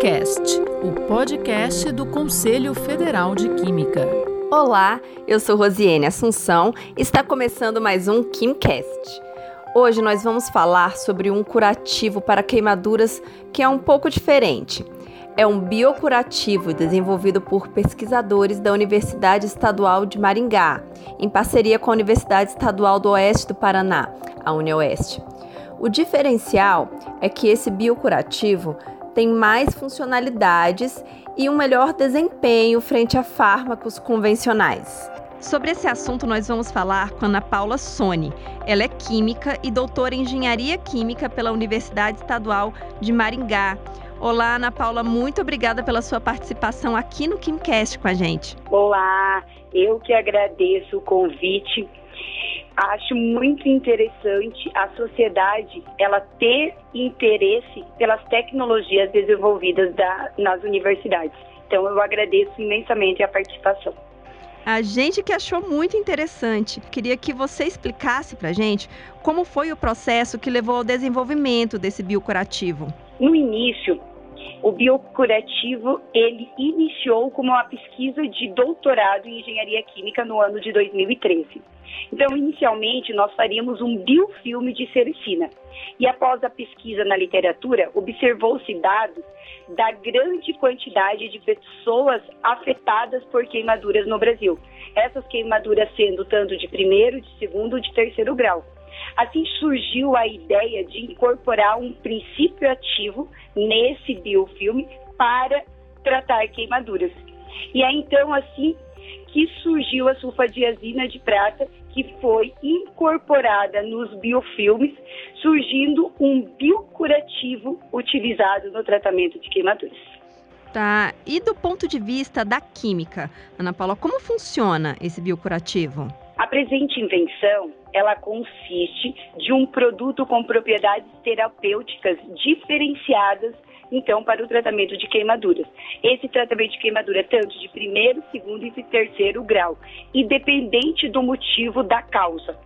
KimCast, o podcast do Conselho Federal de Química. Olá, eu sou Rosiane Assunção e está começando mais um KimCast. Hoje nós vamos falar sobre um curativo para queimaduras que é um pouco diferente. É um biocurativo desenvolvido por pesquisadores da Universidade Estadual de Maringá, em parceria com a Universidade Estadual do Oeste do Paraná, a UniOeste. O diferencial é que esse biocurativo tem mais funcionalidades e um melhor desempenho frente a fármacos convencionais. Sobre esse assunto, nós vamos falar com Ana Paula Soni. Ela é química e doutora em engenharia química pela Universidade Estadual de Maringá. Olá, Ana Paula, muito obrigada pela sua participação aqui no KimCast com a gente. Olá, eu que agradeço o convite acho muito interessante a sociedade ela ter interesse pelas tecnologias desenvolvidas da, nas universidades. Então eu agradeço imensamente a participação. A gente que achou muito interessante. Queria que você explicasse para a gente como foi o processo que levou ao desenvolvimento desse biocurativo. No início, o biocurativo ele iniciou como uma pesquisa de doutorado em engenharia química no ano de 2013. Então, inicialmente, nós faríamos um biofilme de sericina. E após a pesquisa na literatura, observou-se dados da grande quantidade de pessoas afetadas por queimaduras no Brasil. Essas queimaduras sendo tanto de primeiro, de segundo, de terceiro grau. Assim surgiu a ideia de incorporar um princípio ativo nesse biofilme para tratar queimaduras. E aí então assim que surgiu a sulfadiazina de prata, que foi incorporada nos biofilmes, surgindo um biocurativo utilizado no tratamento de queimaduras. Tá. E do ponto de vista da química, Ana Paula, como funciona esse biocurativo? A presente invenção, ela consiste de um produto com propriedades terapêuticas diferenciadas então, para o tratamento de queimaduras. Esse tratamento de queimadura é tanto de primeiro, segundo e terceiro grau, independente do motivo da causa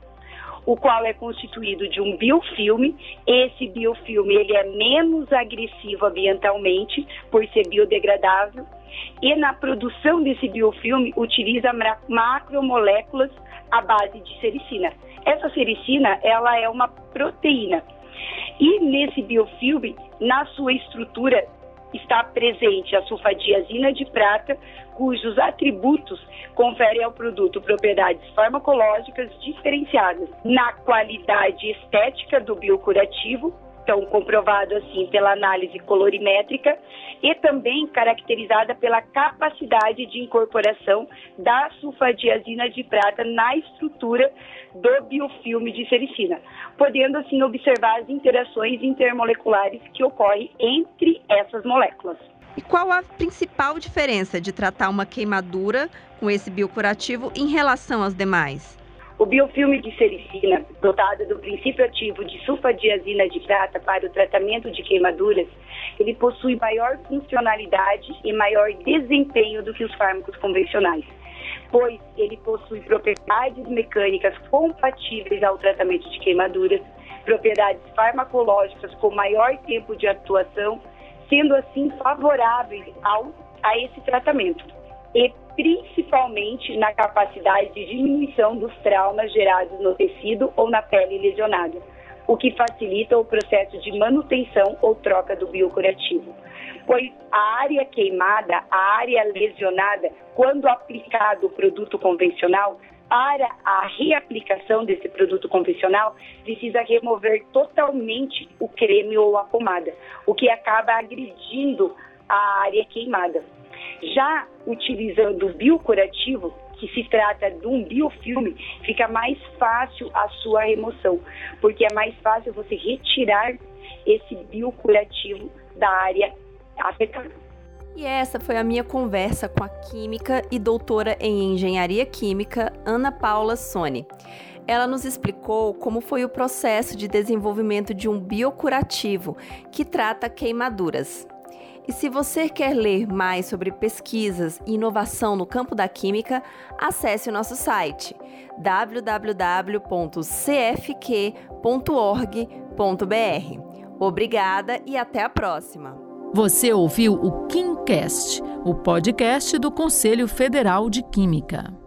o qual é constituído de um biofilme. Esse biofilme ele é menos agressivo ambientalmente por ser biodegradável e na produção desse biofilme utiliza macromoléculas à base de sericina. Essa sericina ela é uma proteína e nesse biofilme, na sua estrutura, está presente a sulfadiazina de prata, cujos atributos conferem ao produto propriedades farmacológicas diferenciadas na qualidade estética do biocurativo, então comprovado assim pela análise colorimétrica e também caracterizada pela capacidade de incorporação da sulfadiazina de prata na estrutura do biofilme de sericina, podendo assim observar as interações intermoleculares que ocorrem entre essas moléculas. E qual a principal diferença de tratar uma queimadura com esse biocurativo em relação aos demais? O biofilme de sericina, dotado do princípio ativo de sulfadiazina de prata para o tratamento de queimaduras, ele possui maior funcionalidade e maior desempenho do que os fármacos convencionais, pois ele possui propriedades mecânicas compatíveis ao tratamento de queimaduras, propriedades farmacológicas com maior tempo de atuação, sendo assim favoráveis ao, a esse tratamento e principalmente na capacidade de diminuição dos traumas gerados no tecido ou na pele lesionada, o que facilita o processo de manutenção ou troca do biocurativo. Pois a área queimada, a área lesionada, quando aplicado o produto convencional, para a reaplicação desse produto convencional, precisa remover totalmente o creme ou a pomada, o que acaba agredindo a área queimada. Já utilizando o biocurativo, que se trata de um biofilme, fica mais fácil a sua remoção, porque é mais fácil você retirar esse biocurativo da área afetada. E essa foi a minha conversa com a química e doutora em engenharia química Ana Paula Sone. Ela nos explicou como foi o processo de desenvolvimento de um biocurativo que trata queimaduras. E se você quer ler mais sobre pesquisas e inovação no campo da química, acesse o nosso site www.cfq.org.br. Obrigada e até a próxima! Você ouviu o KimCast, o podcast do Conselho Federal de Química.